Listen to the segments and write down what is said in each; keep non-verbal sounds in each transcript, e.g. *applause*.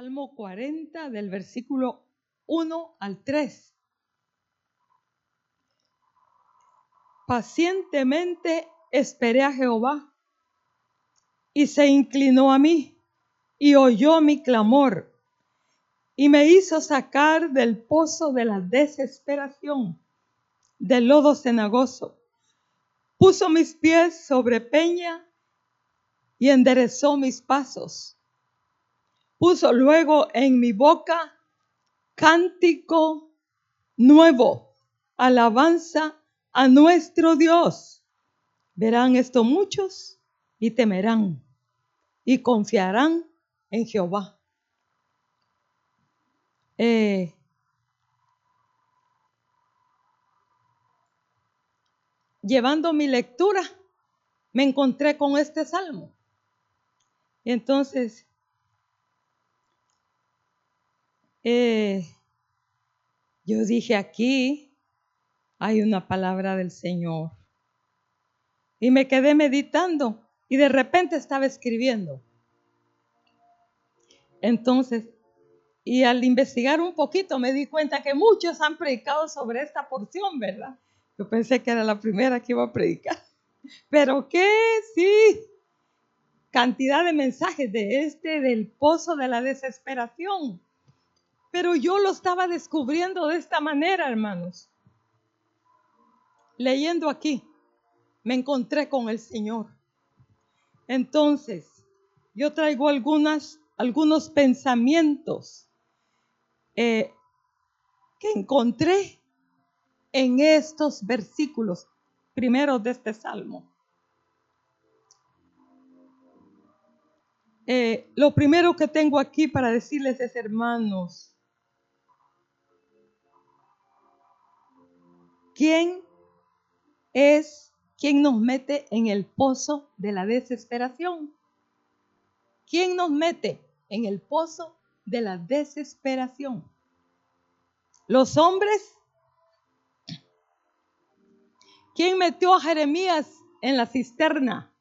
Salmo 40 del versículo 1 al 3. Pacientemente esperé a Jehová y se inclinó a mí y oyó mi clamor y me hizo sacar del pozo de la desesperación, del lodo cenagoso. Puso mis pies sobre peña y enderezó mis pasos. Puso luego en mi boca cántico nuevo, alabanza a nuestro Dios. Verán esto muchos y temerán y confiarán en Jehová. Eh, llevando mi lectura, me encontré con este salmo. Y entonces, eh, yo dije aquí hay una palabra del Señor. Y me quedé meditando y de repente estaba escribiendo. Entonces, y al investigar un poquito me di cuenta que muchos han predicado sobre esta porción, ¿verdad? Yo pensé que era la primera que iba a predicar. Pero que sí, cantidad de mensajes de este, del pozo de la desesperación. Pero yo lo estaba descubriendo de esta manera, hermanos. Leyendo aquí, me encontré con el Señor. Entonces, yo traigo algunas, algunos pensamientos eh, que encontré en estos versículos primeros de este salmo. Eh, lo primero que tengo aquí para decirles es, hermanos, ¿quién es quien nos mete en el pozo de la desesperación? ¿Quién nos mete en el pozo de la desesperación? ¿Los hombres? ¿Quién metió a Jeremías en la cisterna?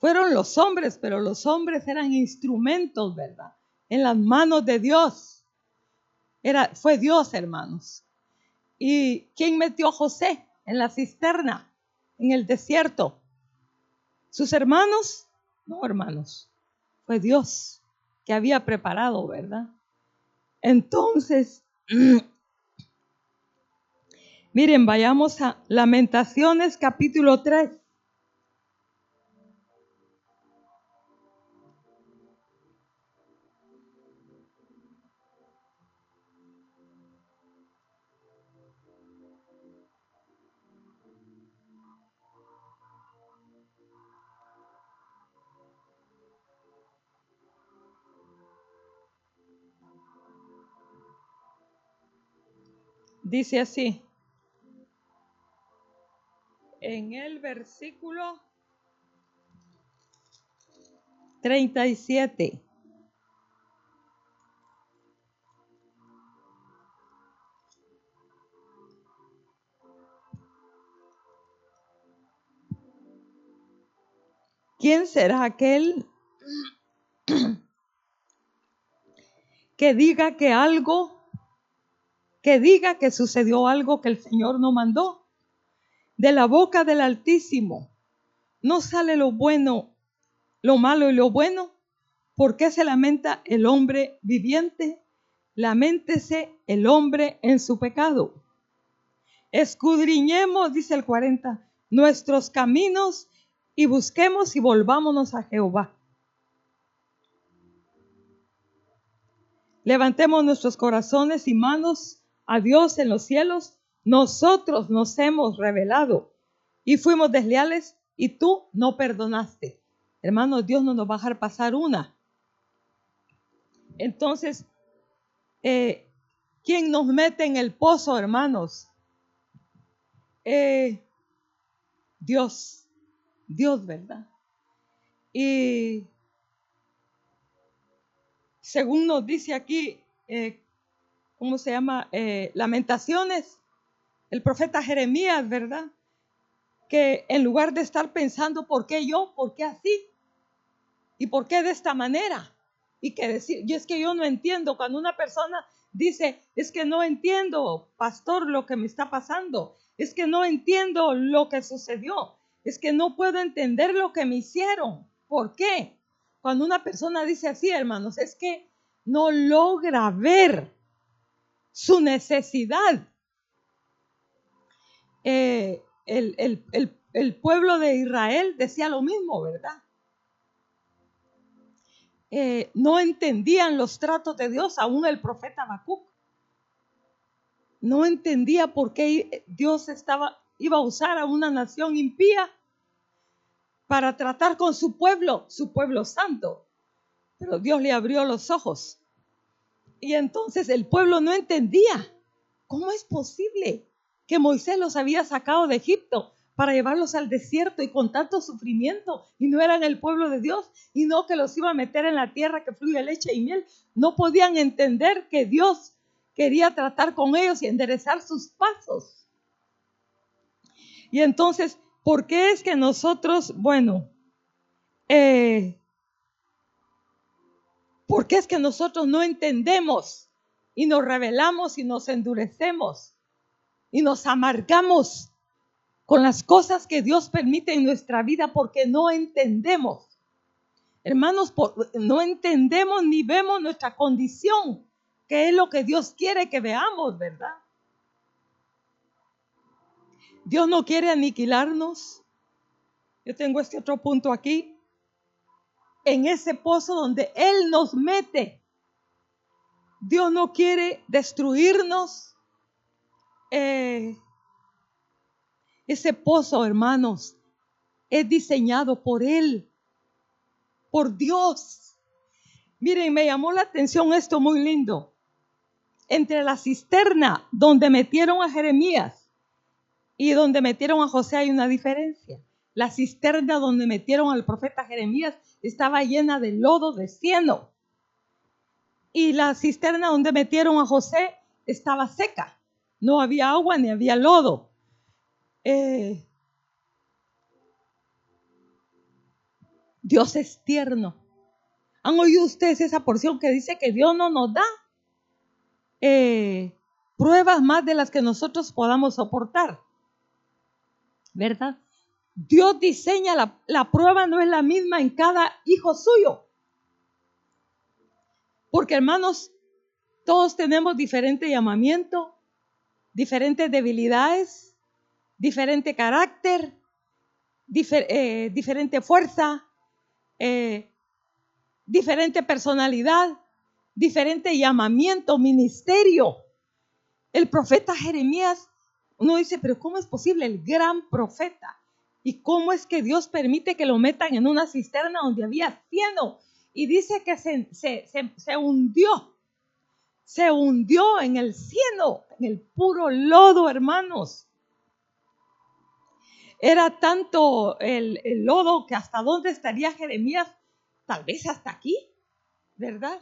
Fueron los hombres, pero los hombres eran instrumentos, ¿verdad? En las manos de Dios. Era, fue Dios, hermanos. ¿Y quién metió a José en la cisterna, en el desierto? ¿Sus hermanos? No, hermanos. Fue Dios que había preparado, ¿verdad? Entonces, *clears throat* miren, vayamos a Lamentaciones capítulo 3. Dice así, en el versículo 37. ¿Quién será aquel *clears throat* que diga que algo que diga que sucedió algo que el Señor no mandó. De la boca del Altísimo no sale lo bueno, lo malo y lo bueno. ¿Por qué se lamenta el hombre viviente? Lamentese el hombre en su pecado. Escudriñemos, dice el 40, nuestros caminos y busquemos y volvámonos a Jehová. Levantemos nuestros corazones y manos a Dios en los cielos, nosotros nos hemos revelado y fuimos desleales y tú no perdonaste. Hermanos, Dios no nos va a dejar pasar una. Entonces, eh, ¿quién nos mete en el pozo, hermanos? Eh, Dios, Dios, ¿verdad? Y según nos dice aquí, eh, ¿cómo se llama? Eh, lamentaciones, el profeta Jeremías, ¿verdad? Que en lugar de estar pensando, ¿por qué yo? ¿Por qué así? ¿Y por qué de esta manera? Y que decir, y es que yo no entiendo cuando una persona dice, es que no entiendo, pastor, lo que me está pasando, es que no entiendo lo que sucedió, es que no puedo entender lo que me hicieron. ¿Por qué? Cuando una persona dice así, hermanos, es que no logra ver su necesidad. Eh, el, pueblo de Israel decía lo mismo, ¿verdad? Eh, no entendían los tratos de Dios, aún el profeta Habacuc. No entendía por qué Dios estaba, iba a usar a una nación impía para tratar con su pueblo, su pueblo santo. Pero Dios le abrió los ojos. Y entonces el pueblo no entendía. ¿Cómo es posible que Moisés los había sacado de Egipto para llevarlos al desierto y con tanto sufrimiento y no eran el pueblo de Dios y no que los iba a meter en la tierra que fluye leche y miel? No podían entender que Dios quería tratar con ellos y enderezar sus pasos. Y entonces ¿Por qué es que nosotros, bueno, eh, ¿por qué es que nosotros no entendemos y nos rebelamos y nos endurecemos y nos amargamos con las cosas que Dios permite en nuestra vida porque no entendemos? Hermanos, no entendemos ni vemos nuestra condición, que es lo que Dios quiere que veamos, ¿verdad? Dios no quiere aniquilarnos. Yo tengo este otro punto aquí. En ese pozo donde Él nos mete. Dios no quiere destruirnos. Eh, ese pozo, hermanos, es diseñado por Él, por Dios. Miren, me llamó la atención esto muy lindo. Entre la cisterna donde metieron a Jeremías y donde metieron a José hay una diferencia. La cisterna donde metieron al profeta Jeremías estaba llena de lodo de cieno. Y la cisterna donde metieron a José estaba seca. No había agua ni había lodo. Eh, Dios es tierno. ¿Han oído ustedes esa porción que dice que Dios no nos da eh, pruebas más de las que nosotros podamos soportar? ¿verdad? Dios diseña la, la prueba, no es la misma en cada hijo suyo. Porque hermanos, todos tenemos diferente llamamiento, diferentes debilidades, diferente carácter, eh, diferente fuerza, eh, diferente personalidad, diferente llamamiento, ministerio. El profeta Jeremías uno dice, pero ¿cómo es posible el gran profeta? ¿Y cómo es que Dios permite que lo metan en una cisterna donde había cieno? Y dice que se, se, hundió, se hundió en el cieno, en el puro lodo, hermanos. Era tanto el, lodo que hasta dónde estaría Jeremías, tal vez hasta aquí, ¿verdad?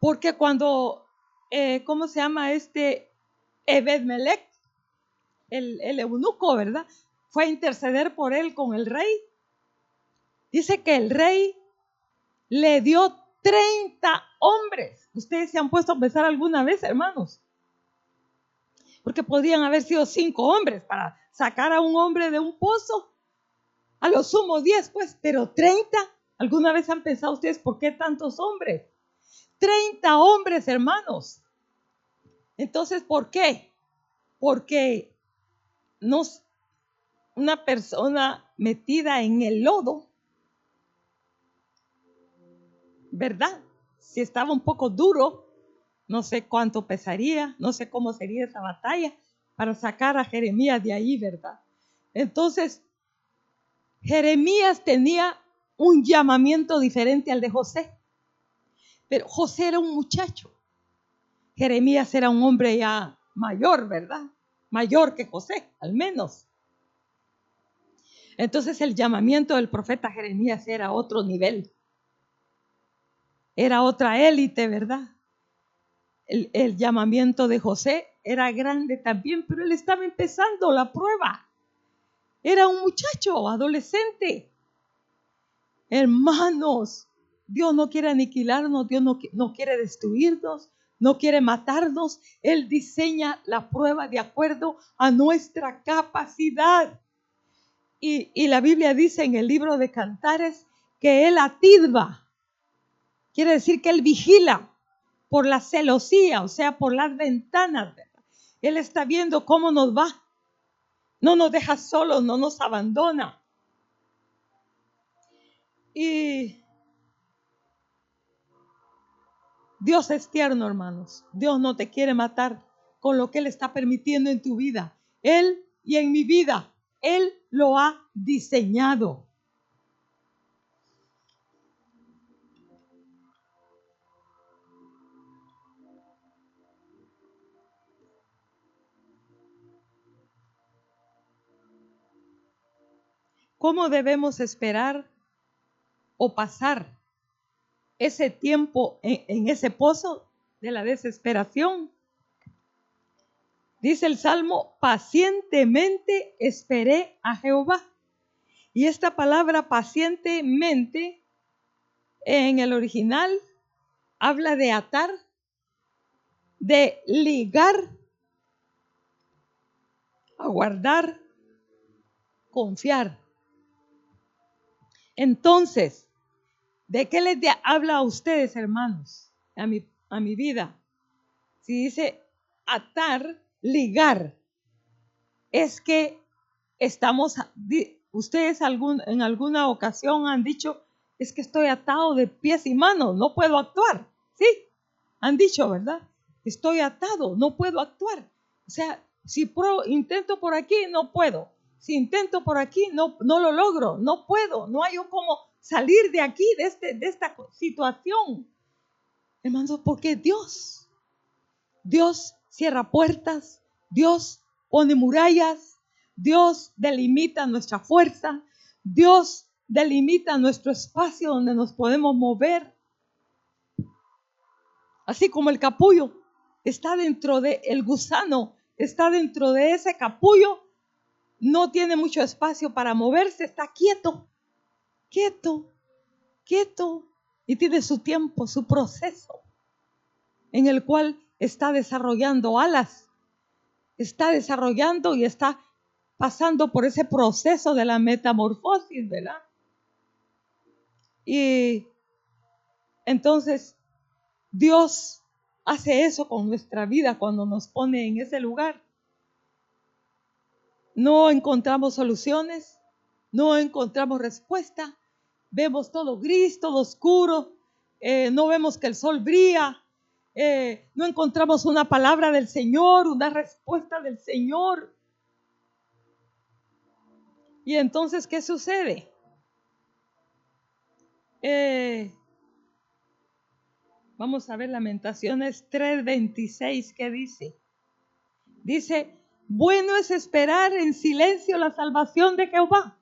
Porque cuando, eh, ¿cómo se llama este? Ebed Melech el, eunuco, ¿verdad? Fue a interceder por él con el rey. Dice que el rey le dio 30 hombres. Ustedes se han puesto a pensar alguna vez, hermanos. Porque podrían haber sido cinco hombres para sacar a un hombre de un pozo. A lo sumo 10, pues, pero 30. ¿Alguna vez han pensado ustedes por qué tantos hombres? 30 hombres, hermanos. Entonces, ¿por qué? Porque una persona metida en el lodo, ¿verdad? Si estaba un poco duro, no sé cuánto pesaría, no sé cómo sería esa batalla para sacar a Jeremías de ahí, ¿verdad? Entonces, Jeremías tenía un llamamiento diferente al de José, pero José era un muchacho, Jeremías era un hombre ya mayor, ¿verdad? mayor que José, al menos. Entonces el llamamiento del profeta Jeremías era otro nivel. Era otra élite, ¿verdad? El, llamamiento de José era grande también, pero él estaba empezando la prueba. Era un muchacho, adolescente. Hermanos, Dios no quiere aniquilarnos, Dios no quiere destruirnos, no quiere matarnos. Él diseña la prueba de acuerdo a nuestra capacidad. Y, la Biblia dice en el libro de Cantares que Él atisba. Quiere decir que Él vigila por la celosía, o sea, por las ventanas. Él está viendo cómo nos va. No nos deja solos, no nos abandona. Y Dios es tierno, hermanos. Dios no te quiere matar con lo que Él está permitiendo en tu vida. Él y en mi vida. Él lo ha diseñado. ¿Cómo debemos esperar o pasar ese tiempo en, ese pozo de la desesperación? Dice el Salmo, pacientemente esperé a Jehová. Y esta palabra pacientemente en el original habla de atar, de ligar, aguardar, confiar. Entonces, ¿de qué les habla a ustedes, hermanos? A mi, a mi vida. Si dice atar, ligar, es que estamos, ustedes en alguna ocasión han dicho, es que estoy atado de pies y manos, no puedo actuar. Sí, han dicho, ¿verdad? Estoy atado, no puedo actuar. O sea, si pro, intento por aquí, no puedo si intento por aquí, no, no lo logro, no puedo, no hay cómo salir de aquí, de, este, de esta situación. Hermanos, porque Dios, Dios cierra puertas, Dios pone murallas, Dios delimita nuestra fuerza, Dios delimita nuestro espacio donde nos podemos mover. Así como el capullo está dentro de el gusano, está dentro de ese capullo no tiene mucho espacio para moverse, está quieto, quieto, quieto, y tiene su tiempo, su proceso, en el cual está desarrollando alas, está desarrollando y está pasando por ese proceso de la metamorfosis, ¿verdad? Y entonces Dios hace eso con nuestra vida cuando nos pone en ese lugar no encontramos soluciones, no encontramos respuesta, vemos todo gris, todo oscuro, eh, no vemos que el sol brilla, eh, no encontramos una palabra del Señor, una respuesta del Señor. Y entonces, ¿qué sucede? Eh, vamos a ver Lamentaciones 3:26, ¿qué dice? Dice, bueno es esperar en silencio la salvación de Jehová.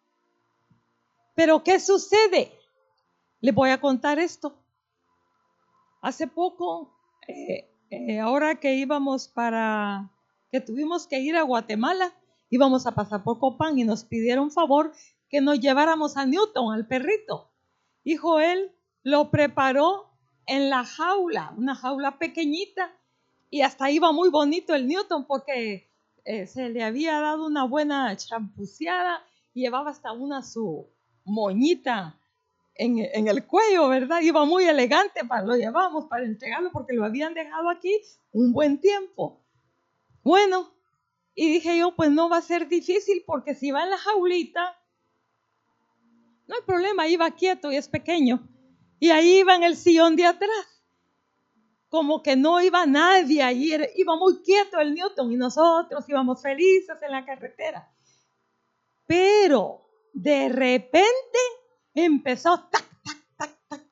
Pero ¿qué sucede? Le voy a contar esto. Hace poco, eh, eh, ahora que íbamos para, que tuvimos que ir a Guatemala, íbamos a pasar por Copán y nos pidieron favor que nos lleváramos a Newton, al perrito. Y Joel lo preparó en la jaula, una jaula pequeñita, y hasta iba muy bonito el Newton porque eh, se le había dado una buena champuceada, llevaba hasta una su moñita en, el cuello, ¿verdad? Iba muy elegante, para, lo llevamos para entregarlo porque lo habían dejado aquí un buen tiempo. Bueno, y dije yo, pues no va a ser difícil porque si va en la jaulita, no hay problema, iba quieto y es pequeño. Y ahí iba en el sillón de atrás como que no iba nadie ahí, iba muy quieto el Newton y nosotros íbamos felices en la carretera. Pero de repente empezó tac, tac, tac, tac,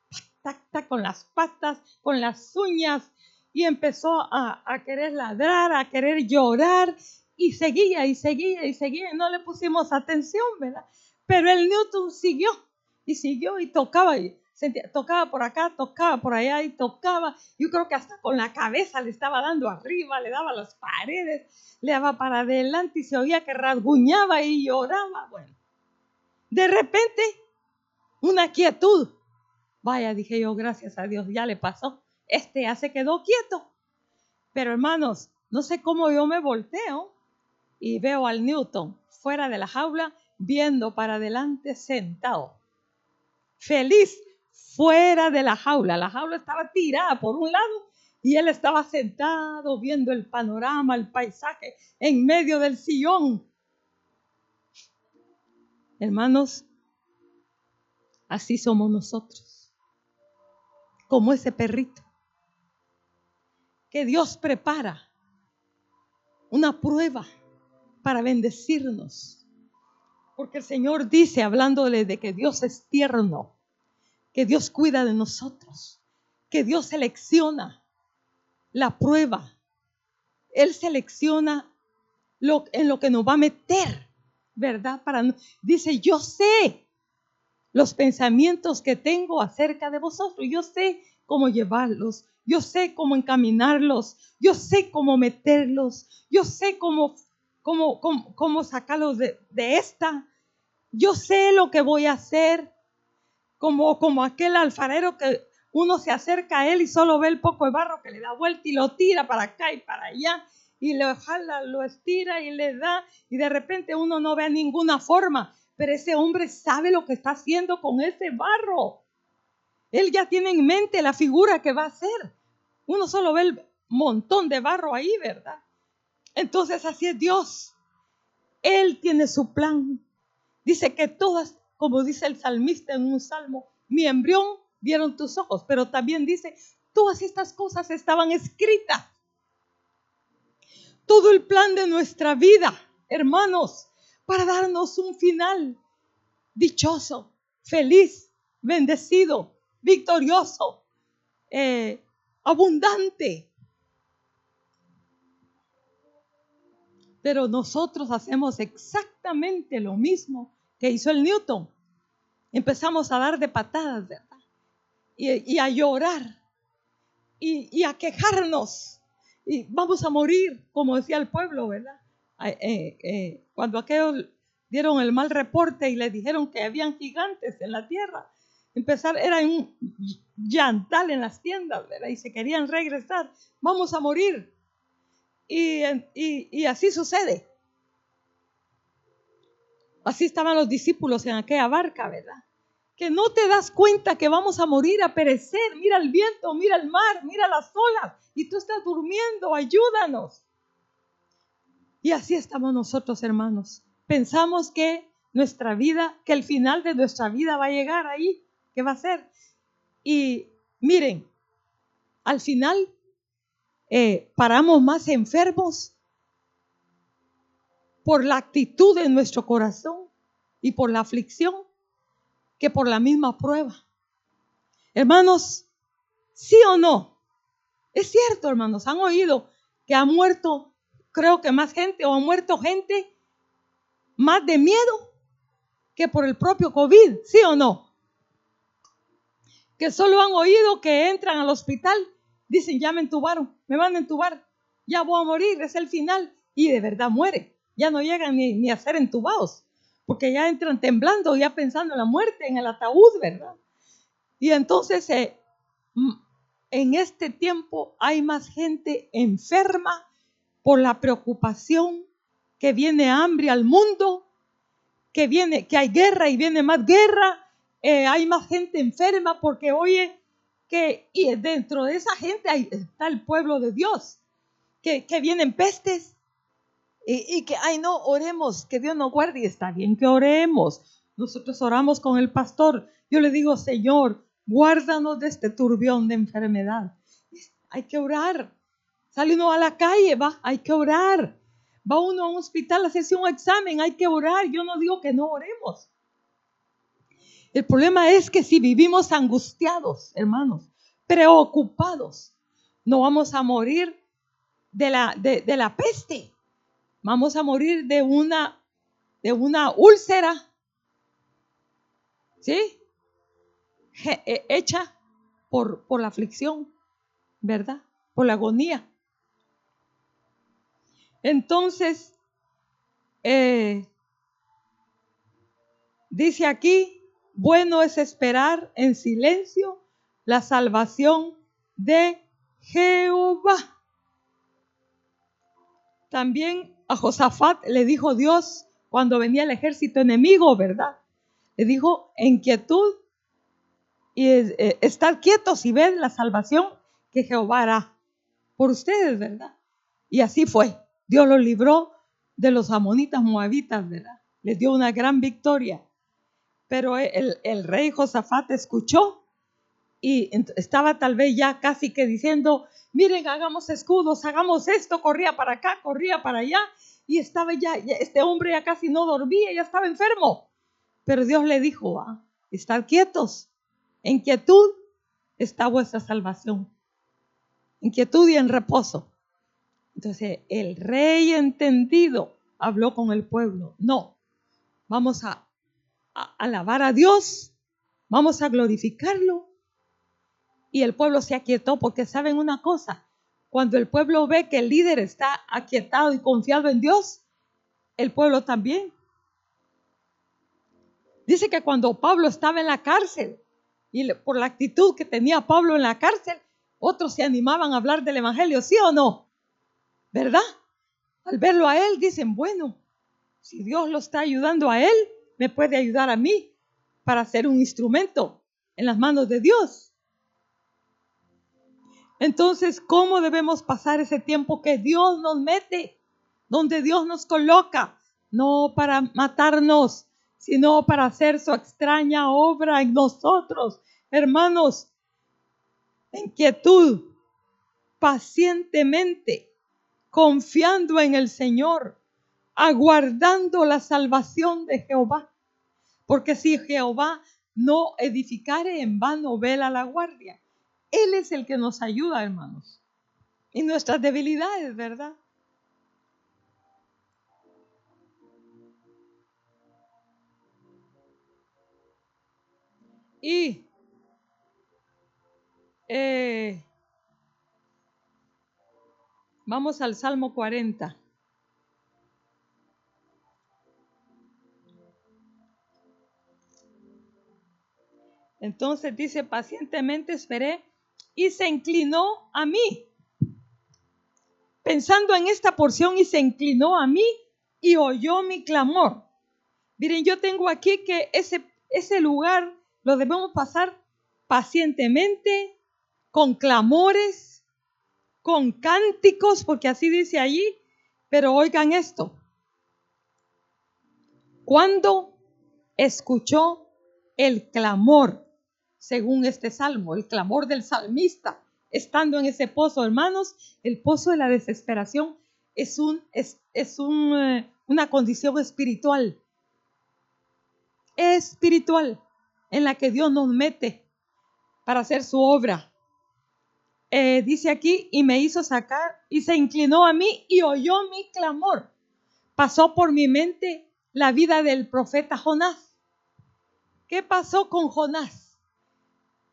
tac, tac, con las patas, con las uñas y empezó a, a querer ladrar, a querer llorar y seguía y seguía y seguía y no le pusimos atención, ¿verdad? Pero el Newton siguió y siguió y tocaba y tocaba por acá, tocaba por allá y tocaba. Yo creo que hasta con la cabeza le estaba dando arriba, le daba las paredes, le daba para adelante y se oía que rasguñaba y lloraba. Bueno, de repente, una quietud. Vaya, dije yo, gracias a Dios, ya le pasó. Este ya se quedó quieto. Pero hermanos, no sé cómo yo me volteo y veo al Newton fuera de la jaula viendo para adelante sentado. Feliz fuera de la jaula. La jaula estaba tirada por un lado y él estaba sentado viendo el panorama, el paisaje en medio del sillón. Hermanos, así somos nosotros, como ese perrito que Dios prepara una prueba para bendecirnos. Porque el Señor dice, hablándole de que Dios es tierno, que Dios cuida de nosotros, que Dios selecciona la prueba. Él selecciona lo, en lo que nos va a meter, ¿verdad? Para, dice, yo sé los pensamientos que tengo acerca de vosotros, yo sé cómo llevarlos, yo sé cómo encaminarlos, yo sé cómo meterlos, yo sé cómo, cómo, cómo, sacarlos de, de, esta, yo sé lo que voy a hacer, como, como aquel alfarero que uno se acerca a él y solo ve el poco de barro que le da vuelta y lo tira para acá y para allá y lo jala, lo estira y le da y de repente uno no ve ninguna forma, pero ese hombre sabe lo que está haciendo con ese barro. Él ya tiene en mente la figura que va a hacer. Uno solo ve el montón de barro ahí, ¿verdad? Entonces así es Dios. Él tiene su plan. Dice que todas, como dice el salmista en un salmo, mi embrión vieron tus ojos, pero también dice, todas estas cosas estaban escritas. Todo el plan de nuestra vida, hermanos, para darnos un final dichoso, feliz, bendecido, victorioso, eh, abundante. Pero nosotros hacemos exactamente lo mismo que hizo el Newton. Empezamos a dar de patadas, ¿verdad? Y, a llorar y, a quejarnos. Y vamos a morir, como decía el pueblo, ¿verdad? Eh, eh, cuando aquellos dieron el mal reporte y le dijeron que habían gigantes en la tierra, empezar, era un llantal en las tiendas, ¿verdad? Y se querían regresar, vamos a morir. Y, y, así sucede. Así estaban los discípulos en aquella barca, ¿verdad? Que no te das cuenta que vamos a morir, a perecer. Mira el viento, mira el mar, mira las olas. Y tú estás durmiendo, ayúdanos. Y así estamos nosotros, hermanos. Pensamos que nuestra vida, que el final de nuestra vida va a llegar ahí ¿Qué va a hacer? Y miren, al final eh, paramos más enfermos por la actitud de nuestro corazón y por la aflicción que por la misma prueba. Hermanos, ¿sí o no? Es cierto, hermanos, han oído que ha muerto, creo que más gente, o ha muerto gente más de miedo que por el propio COVID, ¿sí o no? que solo han oído que entran al hospital, dicen, ya me entubaron, me van a entubar, ya voy a morir, es el final. Y de verdad muere, ya no llegan ni, a ser entubados, porque ya entran temblando, ya pensando en la muerte, en el ataúd, ¿verdad? Y entonces eh, en este tiempo hay más gente enferma por la preocupación que viene hambre al mundo, que viene, que hay guerra y viene más guerra, eh, hay más gente enferma porque oye que y dentro de esa gente está el pueblo de Dios, que, vienen pestes y, que, ay no, oremos, que Dios nos guarde y está bien que oremos. Nosotros oramos con el pastor. Yo le digo, Señor, guárdanos de este turbión de enfermedad. Hay que orar. Sale uno a la calle, va, hay que orar. Va uno a un hospital a hacerse un examen, hay que orar. Yo no digo que no oremos. El problema es que si vivimos angustiados, hermanos, preocupados, no vamos a morir de la, de, la peste. Vamos a morir de una, de una úlcera. ¿Sí? Eh, hecha por, por la aflicción, ¿verdad? Por la agonía. Entonces, eh, dice aquí, bueno es esperar en silencio la salvación de Jehová. También a Josafat le dijo Dios cuando venía el ejército enemigo, ¿verdad? Le dijo, en quietud y eh, estar quietos y ver la salvación que Jehová hará por ustedes, ¿verdad? Y así fue. Dios los libró de los amonitas moabitas, ¿verdad? Les dio una gran victoria. Pero el, rey Josafat escuchó y estaba tal vez ya casi que diciendo, miren, hagamos escudos, hagamos esto, corría para acá, corría para allá, y estaba ya, este hombre ya casi no dormía, ya estaba enfermo. Pero Dios le dijo, ah, estar quietos, en quietud está vuestra salvación, en quietud y en reposo. Entonces el rey entendido habló con el pueblo, no, vamos a alabar a Dios, vamos a glorificarlo y el pueblo se aquietó porque saben una cosa, cuando el pueblo ve que el líder está aquietado y confiado en Dios, el pueblo también. Dice que cuando Pablo estaba en la cárcel y por la actitud que tenía Pablo en la cárcel, otros se animaban a hablar del Evangelio, ¿sí o no? ¿Verdad? Al verlo a él dicen, bueno, si Dios lo está ayudando a él, me puede ayudar a mí para ser un instrumento en las manos de Dios. Entonces, ¿cómo debemos pasar ese tiempo que Dios nos mete, donde Dios nos coloca? No para matarnos, sino para hacer su extraña obra en nosotros. Hermanos, en quietud, pacientemente, confiando en el Señor, aguardando la salvación de Jehová. Porque si Jehová no edificare, en vano vela la guardia. Él es el que nos ayuda, hermanos. Y nuestras debilidades, ¿verdad? Y eh, vamos al Salmo 40. Entonces dice, pacientemente esperé y se inclinó a mí. Pensando en esta porción y se inclinó a mí y oyó mi clamor. Miren, yo tengo aquí que ese, ese lugar lo debemos pasar pacientemente, con clamores, con cánticos, porque así dice allí, pero oigan esto. Cuando escuchó el clamor según este salmo, el clamor del salmista, estando en ese pozo, hermanos, el pozo de la desesperación es, un, es, un, eh, una condición espiritual, espiritual, en la que Dios nos mete para hacer su obra. Eh, dice aquí, y me hizo sacar, y se inclinó a mí y oyó mi clamor. Pasó por mi mente la vida del profeta Jonás. ¿Qué pasó con Jonás?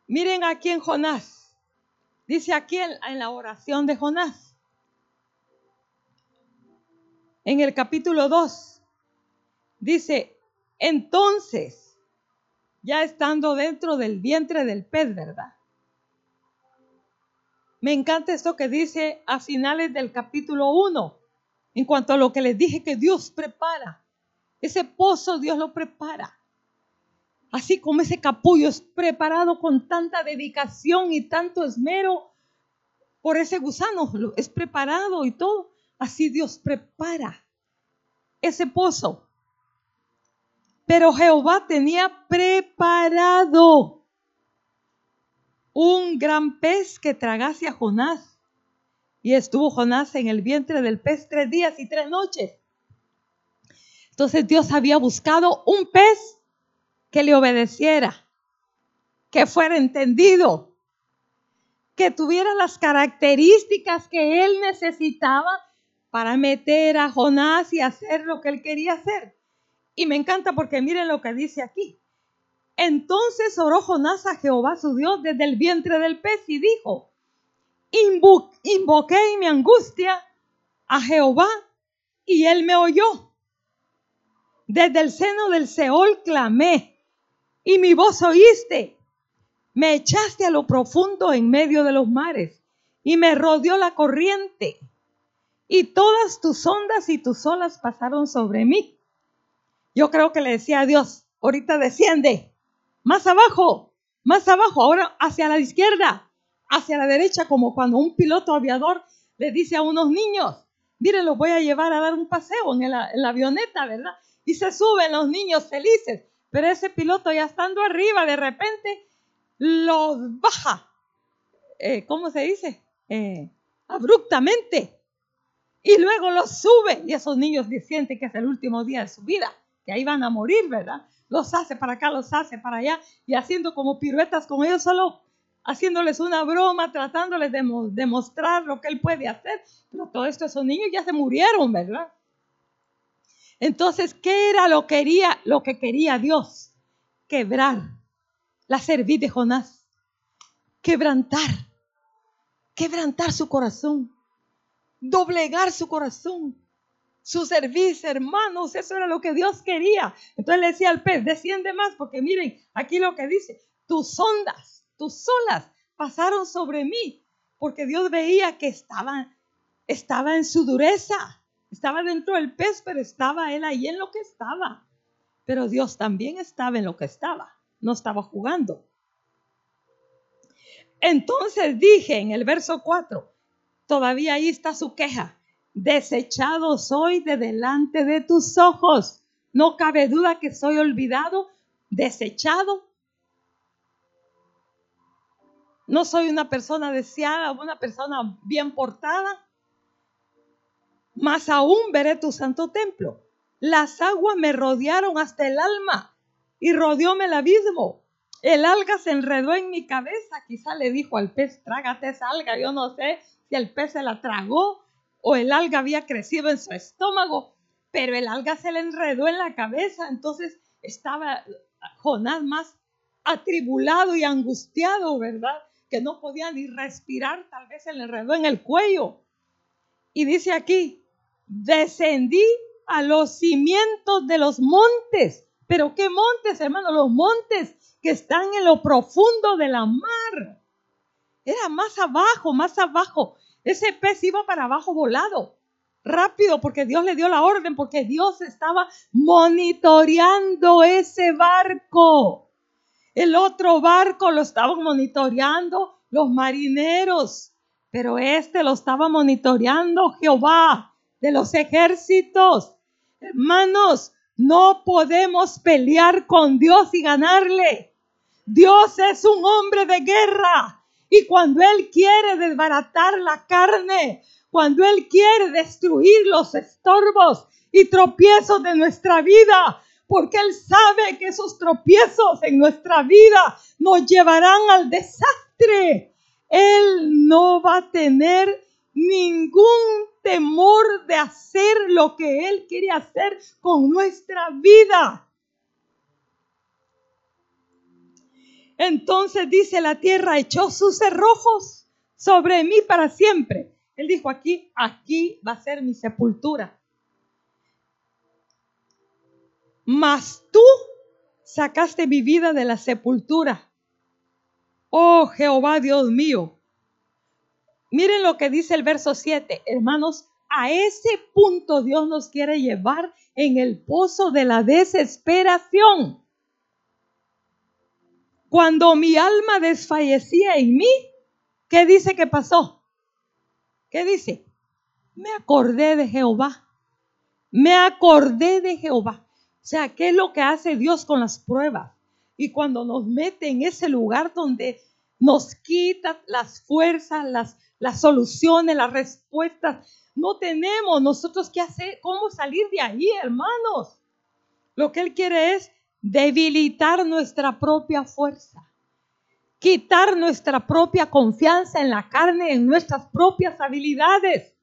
Miren aquí en Jonás. Dice aquí en, la oración de Jonás. En el capítulo 2. Dice, entonces, ya estando dentro del vientre del pez, ¿verdad? Me encanta esto que dice a finales del capítulo 1, en cuanto a lo que les dije que Dios prepara. Ese pozo Dios lo prepara. Así como ese capullo es preparado con tanta dedicación y tanto esmero por ese gusano, es preparado y todo. Así Dios prepara ese pozo. Pero Jehová tenía preparado un gran pez que tragase a Jonás. Y estuvo Jonás en el vientre del pez tres días y tres noches. Entonces Dios había buscado un pez que le obedeciera, que fuera entendido, que tuviera las características que él necesitaba para meter a Jonás y hacer lo que él quería hacer. Y me encanta porque miren lo que dice aquí. Entonces oró Jonás a Jehová su Dios desde el vientre del pez y dijo, invoqué en mi angustia a Jehová y él me oyó. Desde el seno del Seol clamé y mi voz oíste. Me echaste a lo profundo en medio de los mares y me rodeó la corriente y todas tus ondas y tus olas pasaron sobre mí. Yo creo que le decía a Dios, ahorita desciende, más abajo, más abajo, ahora hacia la izquierda, hacia la derecha, como cuando un piloto aviador le dice a unos niños, mire, los voy a llevar a dar un paseo en, en la avioneta, ¿verdad? Y se suben los niños felices, pero ese piloto ya estando arriba, de repente los baja, eh, ¿cómo se dice? Eh, abruptamente. Y luego los sube y esos niños sienten que es el último día de su vida, que ahí van a morir, ¿verdad? Los hace para acá, los hace para allá y haciendo como piruetas con ellos, solo haciéndoles una broma, tratándoles de demostrar lo que él puede hacer. Pero todo esto, esos niños ya se murieron, ¿verdad? Entonces, ¿qué era lo, quería, lo que quería Dios? Quebrar la cerviz de Jonás. Quebrantar. Quebrantar su corazón. Doblegar su corazón. Su cerviz, hermanos, eso era lo que Dios quería. Entonces le decía al pez, desciende más, porque miren, aquí lo que dice, tus ondas, tus olas pasaron sobre mí, porque Dios veía que estaba, estaba en su dureza, estaba dentro del pez, pero estaba él ahí en lo que estaba. Pero Dios también estaba en lo que estaba no estaba jugando. Entonces dije en el verso 4, todavía ahí está su queja, desechado soy de delante de tus ojos. No cabe duda que soy olvidado, desechado. No soy una persona deseada, una persona bien portada. Más aún veré tu santo templo. Las aguas me rodearon hasta el alma y rodeóme el abismo. El alga se enredó en mi cabeza. Quizá le dijo al pez, trágate esa alga. Yo no sé si el pez se la tragó o el alga había crecido en su estómago, pero el alga se le enredó en la cabeza. Entonces estaba Jonás más atribulado y angustiado, ¿verdad? Que no podía ni respirar, tal vez se le enredó en el cuello. Y dice aquí, descendí a los cimientos de los montes pero qué montes, hermano, los montes que están en lo profundo de la mar. Era más abajo, más abajo. Ese pez iba para abajo volado, rápido, porque Dios le dio la orden, porque Dios estaba monitoreando ese barco. El otro barco lo estaban monitoreando los marineros, pero este lo estaba monitoreando Jehová de los ejércitos. Hermanos, no podemos pelear con Dios y ganarle. Dios es un hombre de guerra. Y cuando Él quiere desbaratar la carne, cuando Él quiere destruir los estorbos y tropiezos de nuestra vida, porque Él sabe que esos tropiezos en nuestra vida nos llevarán al desastre, Él no va a tener ningún temor de hacer lo que Él quiere hacer con nuestra vida. Entonces dice la tierra, echó sus cerrojos sobre mí para siempre. Él dijo aquí, aquí va a ser mi sepultura. Mas tú sacaste mi vida de la sepultura. Oh Jehová Dios mío, Miren lo que dice el verso 7, hermanos, a ese punto Dios nos quiere llevar en el pozo de la desesperación. Cuando mi alma desfallecía en mí, ¿qué dice que pasó? ¿Qué dice? Me acordé de Jehová. Me acordé de Jehová. O sea, ¿qué es lo que hace Dios con las pruebas? Y cuando nos mete en ese lugar donde nos quita las fuerzas, las, las soluciones, las respuestas. No tenemos nosotros qué hacer, cómo salir de ahí, hermanos. Lo que Él quiere es debilitar nuestra propia fuerza, quitar nuestra propia confianza en la carne, en nuestras propias habilidades,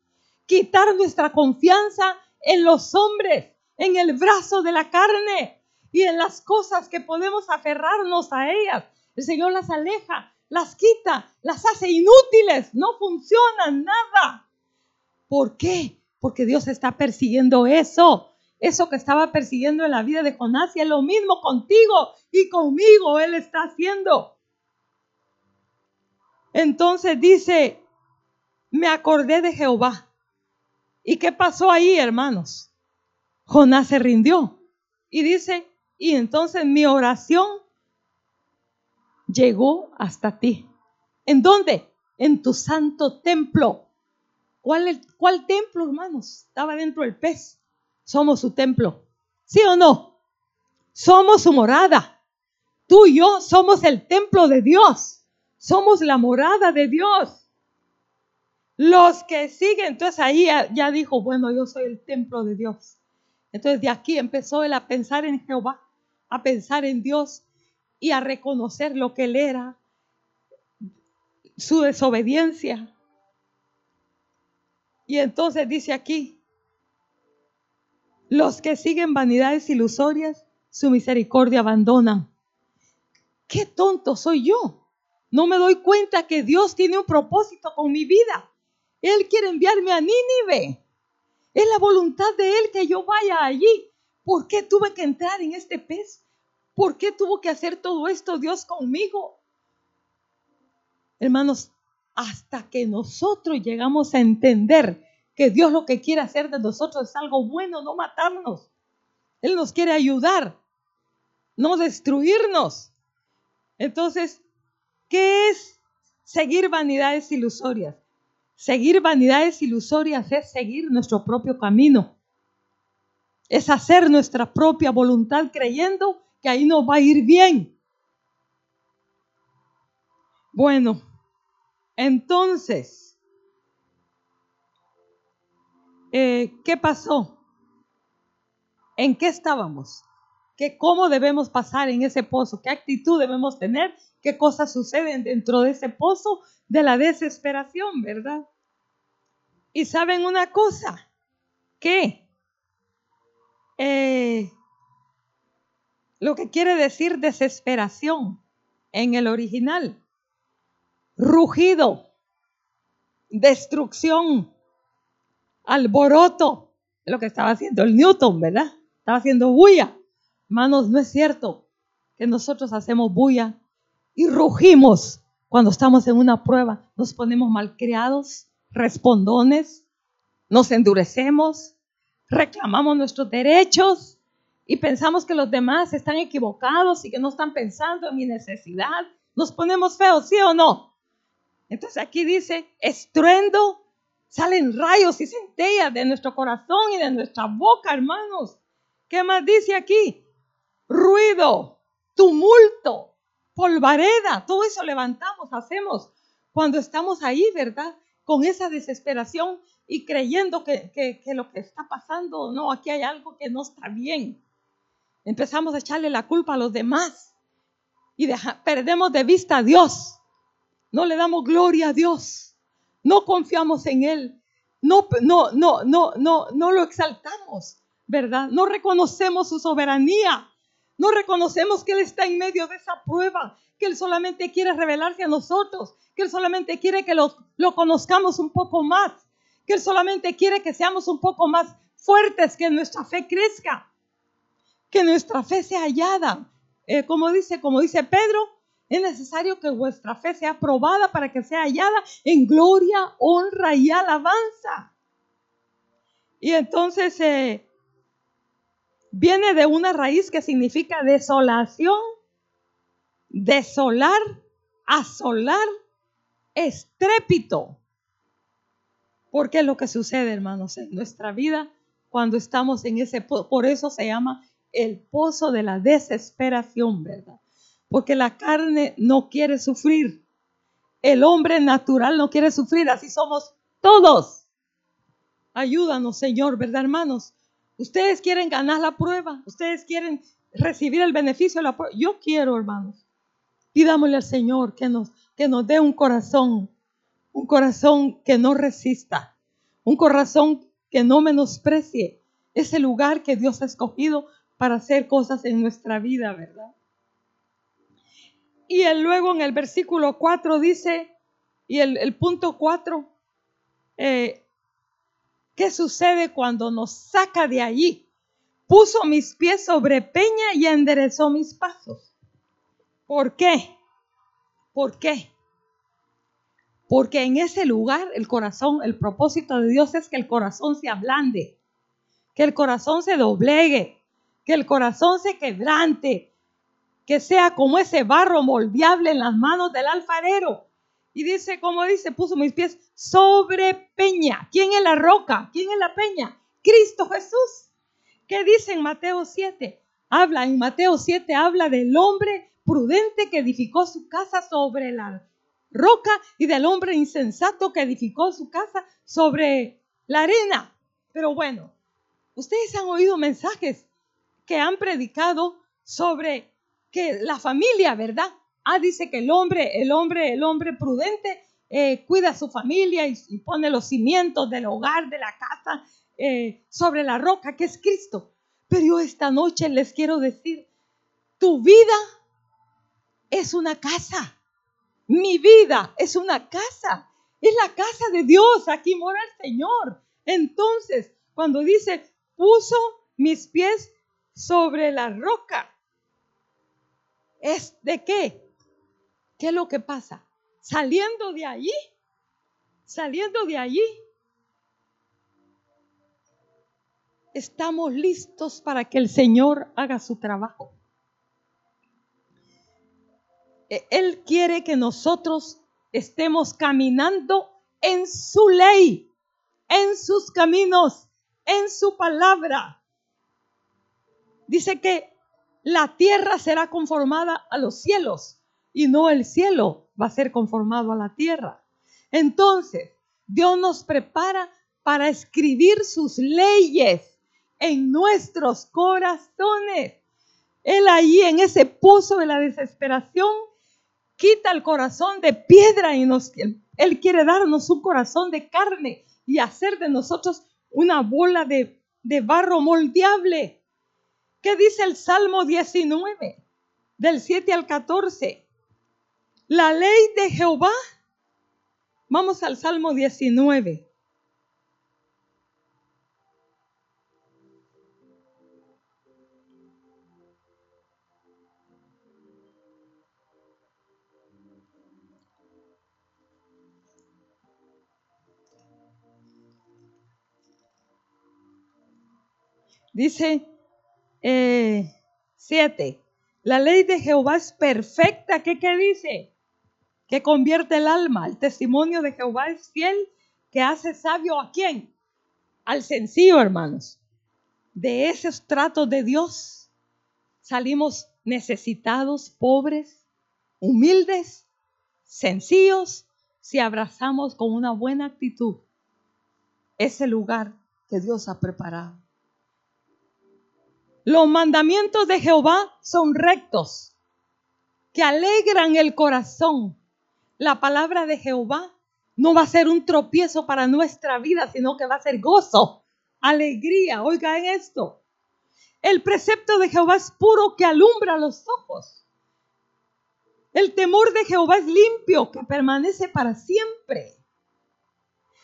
quitar nuestra confianza en los hombres, en el brazo de la carne y en las cosas que podemos aferrarnos a ellas. El Señor las aleja las quita, las hace inútiles, no funcionan nada. ¿Por qué? Porque Dios está persiguiendo eso, eso que estaba persiguiendo en la vida de Jonás y es lo mismo contigo y conmigo Él está haciendo. Entonces dice, me acordé de Jehová. ¿Y qué pasó ahí, hermanos? Jonás se rindió. Y dice, y entonces mi oración llegó hasta ti. ¿En dónde? En tu santo templo. ¿Cuál, ¿Cuál templo, hermanos? Estaba dentro del pez. Somos su templo. ¿Sí o no? Somos su morada. Tú y yo somos el templo de Dios. Somos la morada de Dios. Los que siguen, entonces ahí ya dijo, bueno, yo soy el templo de Dios. Entonces de aquí empezó él a pensar en Jehová, a pensar en Dios y a reconocer lo que él era, su desobediencia. Y entonces dice aquí, los que siguen vanidades ilusorias, su misericordia abandonan. Qué tonto soy yo. No me doy cuenta que Dios tiene un propósito con mi vida. Él quiere enviarme a Nínive. Es la voluntad de Él que yo vaya allí. ¿Por qué tuve que entrar en este pez? ¿Por qué tuvo que hacer todo esto Dios conmigo? Hermanos, hasta que nosotros llegamos a entender que Dios lo que quiere hacer de nosotros es algo bueno, no matarnos. Él nos quiere ayudar, no destruirnos. Entonces, ¿qué es seguir vanidades ilusorias? Seguir vanidades ilusorias es seguir nuestro propio camino. Es hacer nuestra propia voluntad creyendo que ahí nos va a ir bien. Bueno, entonces, eh, ¿qué pasó? ¿En qué estábamos? ¿Qué, ¿Cómo debemos pasar en ese pozo? ¿Qué actitud debemos tener? ¿Qué cosas suceden dentro de ese pozo de la desesperación, verdad? Y saben una cosa, que eh, lo que quiere decir desesperación en el original, rugido, destrucción, alboroto, lo que estaba haciendo el Newton, ¿verdad? Estaba haciendo bulla. Hermanos, no es cierto que nosotros hacemos bulla y rugimos cuando estamos en una prueba. Nos ponemos malcriados, respondones, nos endurecemos, reclamamos nuestros derechos y pensamos que los demás están equivocados y que no están pensando en mi necesidad. Nos ponemos feos, ¿sí o no? Entonces aquí dice, estruendo, salen rayos y centellas de nuestro corazón y de nuestra boca, hermanos. ¿Qué más dice aquí? Ruido, tumulto, polvareda, todo eso levantamos, hacemos cuando estamos ahí, ¿verdad? con esa desesperación y creyendo que, lo que está pasando, no, aquí hay algo que no está bien. Empezamos a echarle la culpa a los demás y perdemos de vista a Dios. No le damos gloria a Dios. No confiamos en Él. No, no, no, no, no, no lo exaltamos, ¿verdad? No reconocemos su soberanía. No reconocemos que Él está en medio de esa prueba, que Él solamente quiere revelarse a nosotros, que Él solamente quiere que lo, conozcamos un poco más, que Él solamente quiere que seamos un poco más fuertes, que nuestra fe crezca, que nuestra fe sea hallada. Eh, como, dice, como dice Pedro, es necesario que vuestra fe sea probada para que sea hallada en gloria, honra y alabanza. Y entonces eh, viene de una raíz que significa desolación, desolar, asolar, estrépito. Porque es lo que sucede, hermanos, en nuestra vida cuando estamos en ese. Por eso se llama el pozo de la desesperación, ¿verdad? Porque la carne no quiere sufrir. El hombre natural no quiere sufrir. Así somos todos. Ayúdanos, Señor, ¿verdad, hermanos? Ustedes quieren ganar la prueba. Ustedes quieren recibir el beneficio de la prueba. Yo quiero, hermanos. Pidámosle al Señor que nos, que nos dé un corazón, un corazón que no resista, un corazón que no menosprecie ese lugar que Dios ha escogido para hacer cosas en nuestra vida, ¿verdad? Y luego en el versículo 4 dice, y el, punto 4, eh, ¿qué sucede cuando nos saca de allí? Puso mis pies sobre peña y enderezó mis pasos. ¿Por qué? ¿Por qué? Porque en ese lugar el corazón, el propósito de Dios es que el corazón se ablande, que el corazón se doblegue, que el corazón se quebrante, que sea como ese barro moldeable en las manos del alfarero. Y dice, como dice, puso mis pies sobre peña. ¿Quién es la roca? ¿Quién es la peña? Cristo Jesús. ¿Qué dice en Mateo 7? Habla, en Mateo 7 habla del hombre prudente que edificó su casa sobre la roca y del hombre insensato que edificó su casa sobre la arena. Pero bueno, ustedes han oído mensajes que han predicado sobre que la familia, ¿verdad? Ah, dice que el hombre, el hombre, el hombre prudente eh, cuida a su familia y, pone los cimientos del hogar, de la casa, eh, sobre la roca que es Cristo. Pero yo esta noche les quiero decir, tu vida es una casa. Mi vida es una casa. Es la casa de Dios. Aquí mora el Señor. Entonces, cuando dice, puso mis pies sobre la roca, ¿es de qué? ¿Qué es lo que pasa? Saliendo de allí, saliendo de allí, estamos listos para que el Señor haga su trabajo. E, él quiere que nosotros estemos caminando en su ley, en sus caminos, en su palabra. Dice que la tierra será conformada a los cielos y no el cielo va a ser conformado a la tierra. Entonces, Dios nos prepara para escribir sus leyes en nuestros corazones. Él ahí en ese pozo de la desesperación quita el corazón de piedra y nos, Él quiere darnos un corazón de carne y hacer de nosotros una bola de, de barro moldeable. ¿Qué dice el Salmo 19, del 7 al 14? La ley de Jehová. Vamos al Salmo 19. Dice 7. Eh, la ley de Jehová es perfecta. ¿Qué, ¿Qué dice? Que convierte el alma. El testimonio de Jehová es fiel, que hace sabio a quién? Al sencillo, hermanos. De esos tratos de Dios salimos necesitados, pobres, humildes, sencillos, si abrazamos con una buena actitud ese lugar que Dios ha preparado. Los mandamientos de Jehová son rectos, que alegran el corazón. La palabra de Jehová no va a ser un tropiezo para nuestra vida, sino que va a ser gozo, alegría. Oigan esto. El precepto de Jehová es puro que alumbra los ojos. El temor de Jehová es limpio, que permanece para siempre.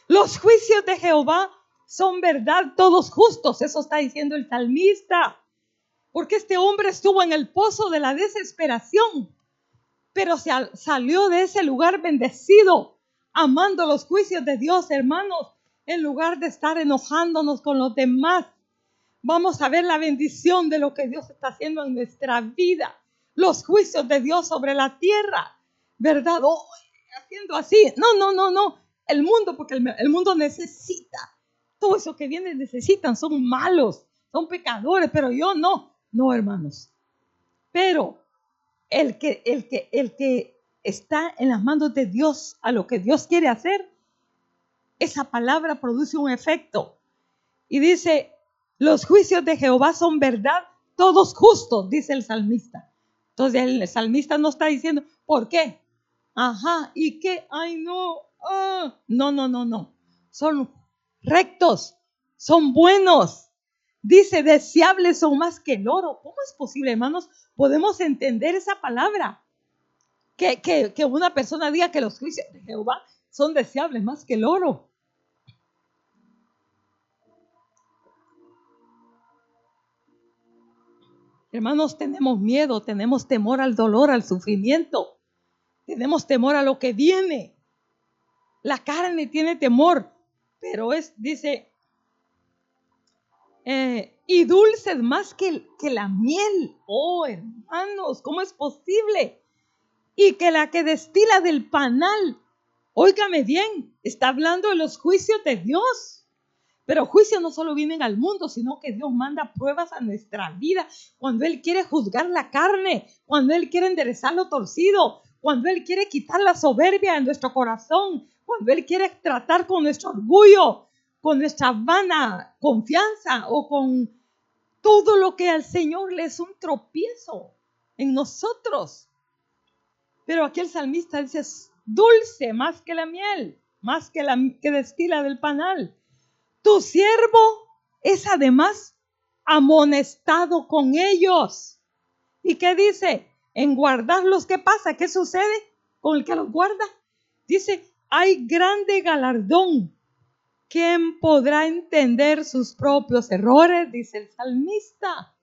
Los juicios de Jehová son verdad, todos justos. Eso está diciendo el salmista porque este hombre estuvo en el pozo de la desesperación, pero se salió de ese lugar bendecido, amando los juicios de Dios, hermanos, en lugar de estar enojándonos con los demás. Vamos a ver la bendición de lo que Dios está haciendo en nuestra vida, los juicios de Dios sobre la tierra, ¿verdad? Oh, haciendo así. No, no, no, no. El mundo, porque el, mundo necesita. Todo eso que viene necesitan, son malos, son pecadores, pero yo no. No, hermanos. Pero el que, el que, el que está en las manos de Dios a lo que Dios quiere hacer, esa palabra produce un efecto. Y dice, los juicios de Jehová son verdad, todos justos, dice el salmista. Entonces el salmista no está diciendo, ¿por qué? Ajá, ¿y qué? Ay, no, ah". no, no, no, no. Son rectos, son buenos, Dice, deseables son más que el oro. ¿Cómo es posible, hermanos? Podemos entender esa palabra. Que, que una persona diga que los juicios de Jehová son deseables más que el oro. Hermanos, tenemos miedo, tenemos temor al dolor, al sufrimiento, tenemos temor a lo que viene. La carne tiene temor, pero es, dice, eh, y dulces más que, la miel. Oh, hermanos, ¿cómo es posible? Y que la que destila del panal, óigame bien, está hablando de los juicios de Dios. Pero juicios no solo vienen al mundo, sino que Dios manda pruebas a nuestra vida. Cuando Él quiere juzgar la carne, cuando Él quiere enderezar lo torcido, cuando Él quiere quitar la soberbia de nuestro corazón, cuando Él quiere tratar con nuestro orgullo, con nuestra vana confianza o con todo lo que al Señor le es un tropiezo en nosotros. Pero aquí el salmista dice, dulce más que la miel, más que la que destila del panal. Tu siervo es además amonestado con ellos. ¿Y qué dice? En guardarlos, ¿qué pasa? ¿Qué sucede con el que los guarda? Dice, hay grande galardón. ¿Quién podrá entender sus propios errores? Dice el salmista.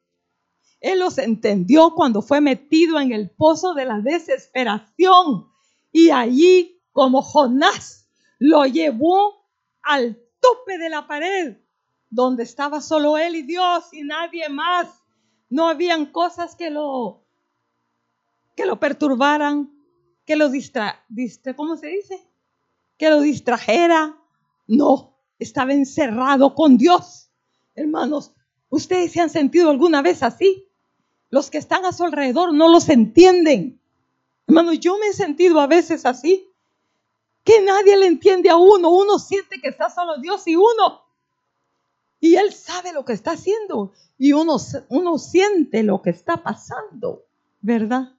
Él los entendió cuando fue metido en el pozo de la desesperación y allí, como Jonás, lo llevó al tope de la pared, donde estaba solo él y Dios y nadie más. No habían cosas que lo que lo perturbaran, que lo distra, ¿cómo se dice? Que lo distrajera. No, estaba encerrado con Dios. Hermanos, ¿ustedes se han sentido alguna vez así? Los que están a su alrededor no los entienden. Hermanos, yo me he sentido a veces así, que nadie le entiende a uno. Uno siente que está solo Dios y uno. Y Él sabe lo que está haciendo. Y uno, uno siente lo que está pasando, ¿verdad?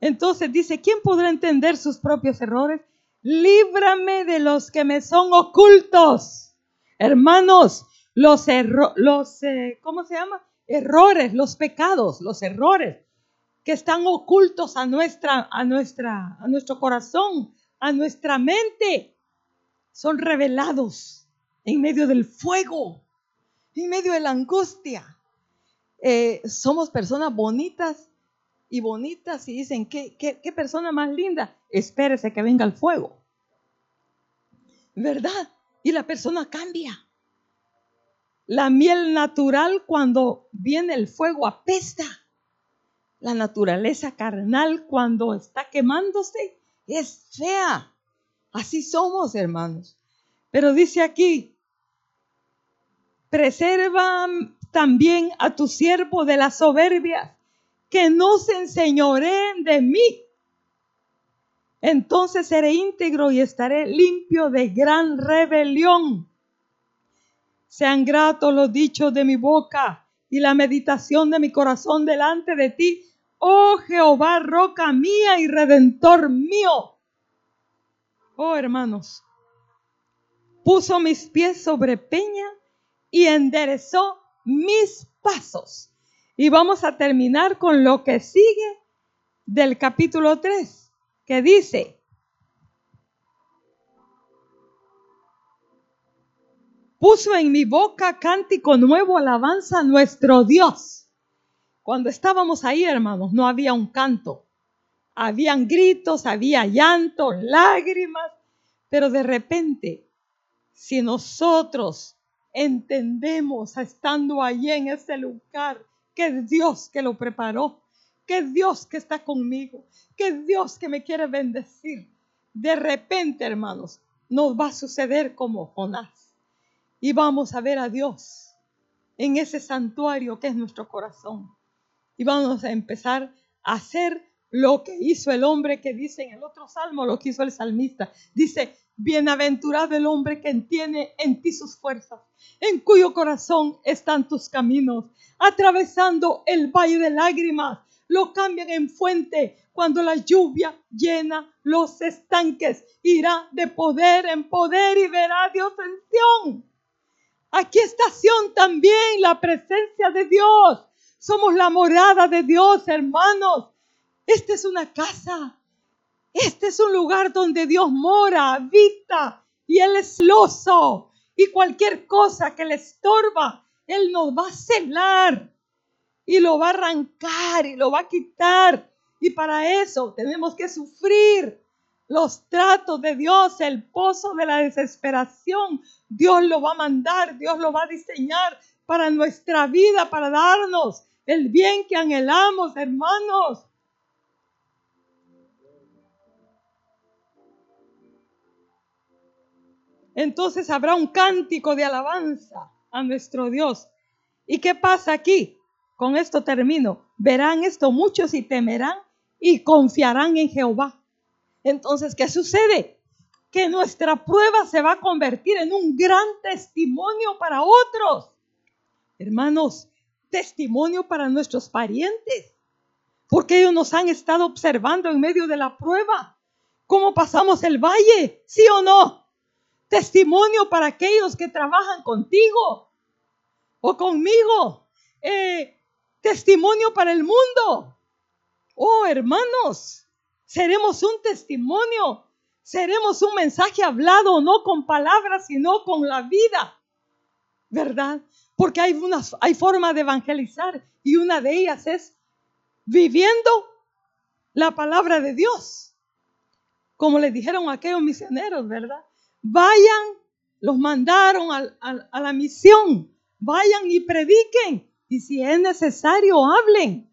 Entonces dice, ¿quién podrá entender sus propios errores? Líbrame de los que me son ocultos. Hermanos, los, los eh, ¿cómo se llama? Errores, los pecados, los errores que están ocultos a nuestra, a nuestra, a nuestro corazón, a nuestra mente, son revelados en medio del fuego, en medio de la angustia. Eh, somos personas bonitas y bonitas y dicen, ¿qué, qué, persona más linda? Espérese que venga el fuego. ¿Verdad? Y la persona cambia. La miel natural cuando viene el fuego apesta. La naturaleza carnal cuando está quemándose es fea. Así somos, hermanos. Pero dice aquí, preserva también a tu siervo de la soberbia que no se enseñoreen de mí. Entonces seré íntegro y estaré limpio de gran rebelión. Sean gratos los dichos de mi boca y la meditación de mi corazón delante de ti, oh Jehová, roca mía y redentor mío. Oh hermanos, puso mis pies sobre peña y enderezó mis pasos. Y vamos a terminar con lo que sigue del capítulo 3, que dice, puso en mi boca cántico nuevo, alabanza a nuestro Dios. Cuando estábamos ahí, hermanos, no había un canto. Habían gritos, había llanto, lágrimas, pero de repente, si nosotros entendemos estando allí en ese lugar que es Dios que lo preparó, que es Dios que está conmigo, que es Dios que me quiere bendecir. De repente, hermanos, nos va a suceder como Jonás. Y vamos a ver a Dios en ese santuario que es nuestro corazón. Y vamos a empezar a hacer lo que hizo el hombre que dice en el otro salmo, lo que hizo el salmista. Dice, bienaventurado el hombre que tiene en ti sus fuerzas, en cuyo corazón están tus caminos atravesando el valle de lágrimas, lo cambian en fuente. Cuando la lluvia llena los estanques, irá de poder en poder y verá Dios en. Aquí está Sion también, la presencia de Dios. Somos la morada de Dios, hermanos. Esta es una casa. Este es un lugar donde Dios mora, habita y Él es loso. Y cualquier cosa que le estorba, él nos va a celar y lo va a arrancar y lo va a quitar. Y para eso tenemos que sufrir los tratos de Dios, el pozo de la desesperación, Dios lo va a mandar, Dios lo va a diseñar para nuestra vida, para darnos el bien que anhelamos, hermanos. Entonces habrá un cántico de alabanza a nuestro Dios. ¿Y qué pasa aquí? Con esto termino. Verán esto muchos y temerán y confiarán en Jehová. Entonces, ¿qué sucede? Que nuestra prueba se va a convertir en un gran testimonio para otros. Hermanos, testimonio para nuestros parientes, porque ellos nos han estado observando en medio de la prueba. ¿Cómo pasamos el valle? ¿Sí o no? Testimonio para aquellos que trabajan contigo o conmigo. Eh, testimonio para el mundo. Oh, hermanos, seremos un testimonio. Seremos un mensaje hablado no con palabras, sino con la vida. ¿Verdad? Porque hay, una, hay forma de evangelizar y una de ellas es viviendo la palabra de Dios. Como le dijeron aquellos misioneros, ¿verdad? Vayan, los mandaron a la misión. Vayan y prediquen. Y si es necesario, hablen.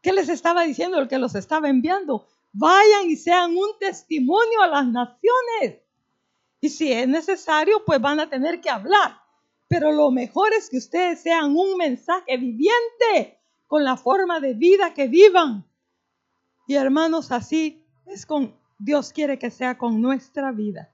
¿Qué les estaba diciendo el que los estaba enviando? Vayan y sean un testimonio a las naciones. Y si es necesario, pues van a tener que hablar. Pero lo mejor es que ustedes sean un mensaje viviente con la forma de vida que vivan. Y hermanos, así es con Dios quiere que sea con nuestra vida.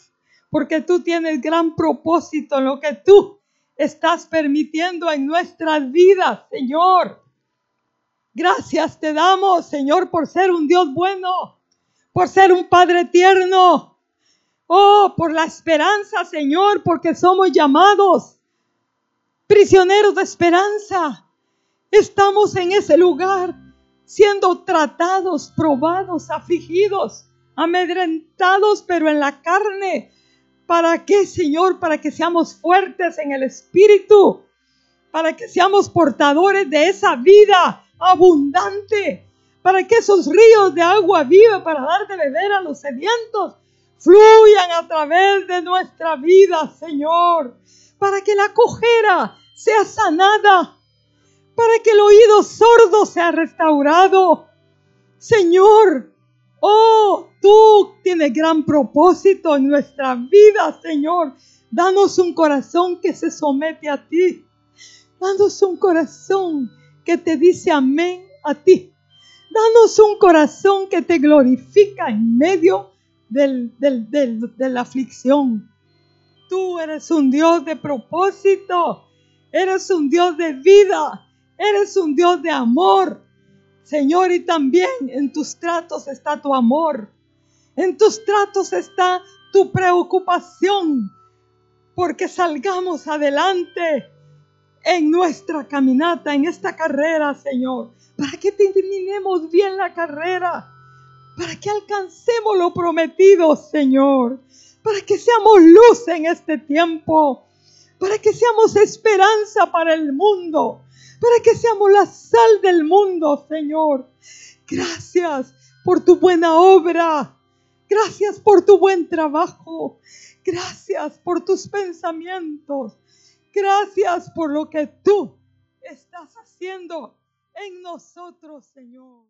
porque tú tienes gran propósito en lo que tú estás permitiendo en nuestras vidas, Señor. Gracias te damos, Señor, por ser un Dios bueno, por ser un Padre tierno, Oh, por la esperanza, Señor, porque somos llamados prisioneros de esperanza. Estamos en ese lugar siendo tratados, probados, afligidos, amedrentados, pero en la carne. ¿Para qué, Señor? Para que seamos fuertes en el Espíritu, para que seamos portadores de esa vida abundante, para que esos ríos de agua viva para dar de beber a los sedientos fluyan a través de nuestra vida, Señor, para que la cojera sea sanada, para que el oído sordo sea restaurado. Señor, oh, tú tienes gran propósito en nuestra vida, Señor. Danos un corazón que se somete a ti. Danos un corazón que te dice amén a ti. Danos un corazón que te glorifica en medio de la aflicción. Tú eres un Dios de propósito, eres un Dios de vida, eres un Dios de amor. Señor, y también en tus tratos está tu amor. En tus tratos está tu preocupación. Porque salgamos adelante en nuestra caminata, en esta carrera, Señor, para que terminemos bien la carrera. Para que alcancemos lo prometido, Señor, para que seamos luz en este tiempo, para que seamos esperanza para el mundo, para que seamos la sal del mundo, Señor. Gracias por tu buena obra, gracias por tu buen trabajo, gracias por tus pensamientos, gracias por lo que tú estás haciendo en nosotros, Señor.